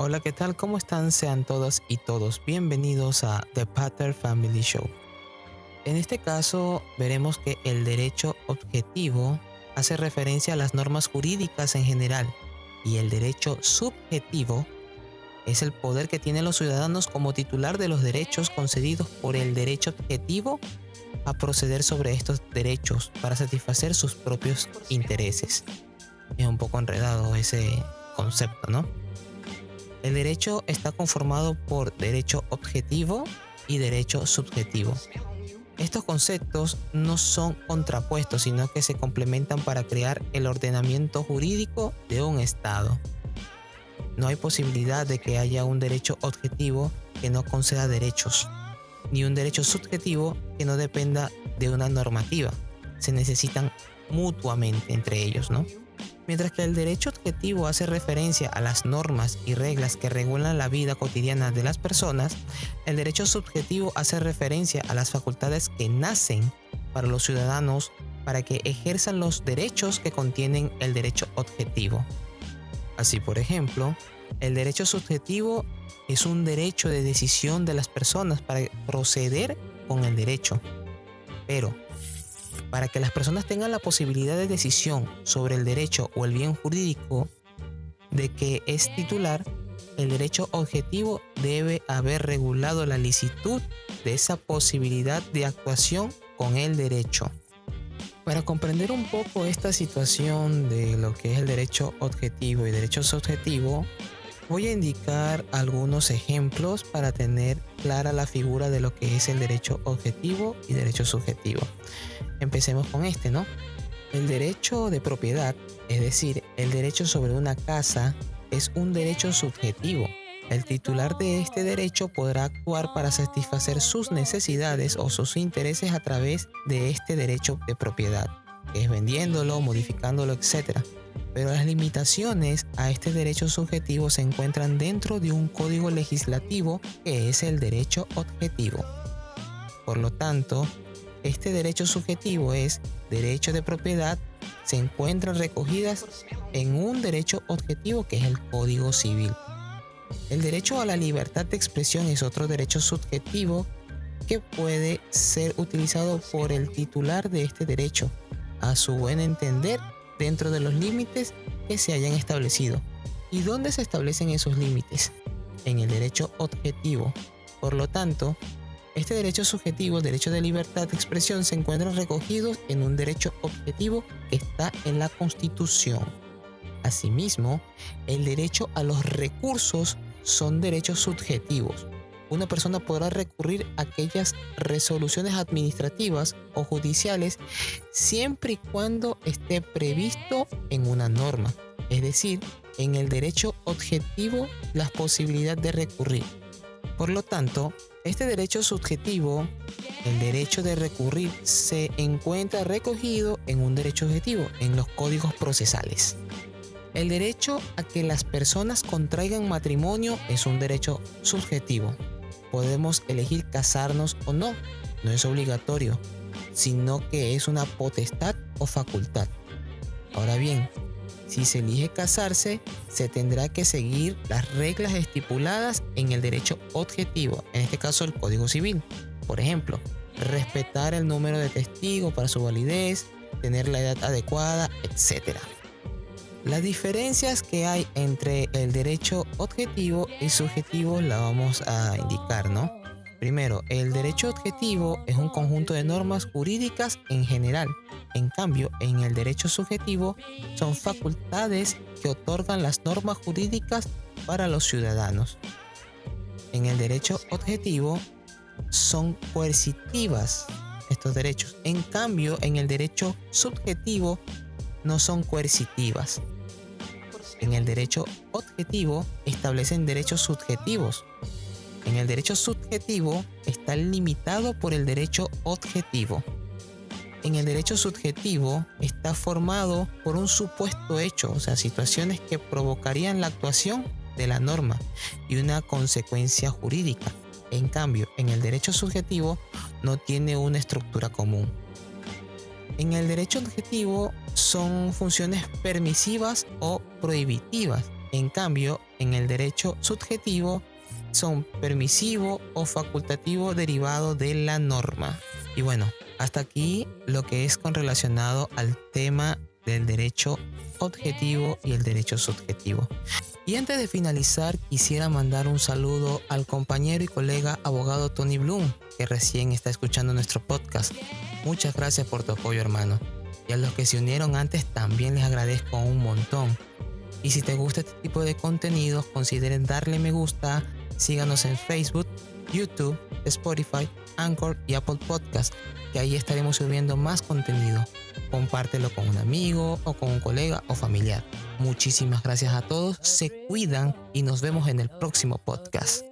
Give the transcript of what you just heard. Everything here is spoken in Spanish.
Hola, ¿qué tal? ¿Cómo están? Sean todas y todos bienvenidos a The Pater Family Show. En este caso veremos que el derecho objetivo hace referencia a las normas jurídicas en general y el derecho subjetivo es el poder que tienen los ciudadanos como titular de los derechos concedidos por el derecho objetivo a proceder sobre estos derechos para satisfacer sus propios intereses. Es un poco enredado ese concepto, ¿no? El derecho está conformado por derecho objetivo y derecho subjetivo. Estos conceptos no son contrapuestos, sino que se complementan para crear el ordenamiento jurídico de un Estado. No hay posibilidad de que haya un derecho objetivo que no conceda derechos, ni un derecho subjetivo que no dependa de una normativa. Se necesitan mutuamente entre ellos, ¿no? Mientras que el derecho objetivo hace referencia a las normas y reglas que regulan la vida cotidiana de las personas, el derecho subjetivo hace referencia a las facultades que nacen para los ciudadanos para que ejerzan los derechos que contienen el derecho objetivo. Así, por ejemplo, el derecho subjetivo es un derecho de decisión de las personas para proceder con el derecho. Pero para que las personas tengan la posibilidad de decisión sobre el derecho o el bien jurídico de que es titular, el derecho objetivo debe haber regulado la licitud de esa posibilidad de actuación con el derecho. Para comprender un poco esta situación de lo que es el derecho objetivo y derecho subjetivo, Voy a indicar algunos ejemplos para tener clara la figura de lo que es el derecho objetivo y derecho subjetivo. Empecemos con este, ¿no? El derecho de propiedad, es decir, el derecho sobre una casa, es un derecho subjetivo. El titular de este derecho podrá actuar para satisfacer sus necesidades o sus intereses a través de este derecho de propiedad, que es vendiéndolo, modificándolo, etc pero las limitaciones a este derecho subjetivo se encuentran dentro de un código legislativo que es el derecho objetivo. Por lo tanto, este derecho subjetivo es derecho de propiedad, se encuentran recogidas en un derecho objetivo que es el Código Civil. El derecho a la libertad de expresión es otro derecho subjetivo que puede ser utilizado por el titular de este derecho, a su buen entender dentro de los límites que se hayan establecido. ¿Y dónde se establecen esos límites? En el derecho objetivo. Por lo tanto, este derecho subjetivo, el derecho de libertad de expresión, se encuentran recogidos en un derecho objetivo que está en la Constitución. Asimismo, el derecho a los recursos son derechos subjetivos, una persona podrá recurrir a aquellas resoluciones administrativas o judiciales siempre y cuando esté previsto en una norma, es decir, en el derecho objetivo la posibilidad de recurrir. Por lo tanto, este derecho subjetivo, el derecho de recurrir, se encuentra recogido en un derecho objetivo, en los códigos procesales. El derecho a que las personas contraigan matrimonio es un derecho subjetivo, podemos elegir casarnos o no. No es obligatorio, sino que es una potestad o facultad. Ahora bien, si se elige casarse, se tendrá que seguir las reglas estipuladas en el derecho objetivo, en este caso el Código Civil. Por ejemplo, respetar el número de testigos para su validez, tener la edad adecuada, etc. Las diferencias que hay entre el derecho objetivo y subjetivo la vamos a indicar, ¿no? Primero, el derecho objetivo es un conjunto de normas jurídicas en general. En cambio, en el derecho subjetivo son facultades que otorgan las normas jurídicas para los ciudadanos. En el derecho objetivo son coercitivas estos derechos. En cambio, en el derecho subjetivo no son coercitivas. En el derecho objetivo establecen derechos subjetivos. En el derecho subjetivo está limitado por el derecho objetivo. En el derecho subjetivo está formado por un supuesto hecho, o sea, situaciones que provocarían la actuación de la norma y una consecuencia jurídica. En cambio, en el derecho subjetivo no tiene una estructura común. En el derecho objetivo son funciones permisivas o prohibitivas. En cambio, en el derecho subjetivo son permisivo o facultativo derivado de la norma. Y bueno, hasta aquí lo que es con relacionado al tema del derecho objetivo y el derecho subjetivo. Y antes de finalizar, quisiera mandar un saludo al compañero y colega abogado Tony Bloom, que recién está escuchando nuestro podcast. Muchas gracias por tu apoyo, hermano. Y a los que se unieron antes también les agradezco un montón. Y si te gusta este tipo de contenidos, consideren darle me gusta, síganos en Facebook, YouTube, Spotify, Anchor y Apple Podcast, que ahí estaremos subiendo más contenido. Compártelo con un amigo o con un colega o familiar. Muchísimas gracias a todos, se cuidan y nos vemos en el próximo podcast.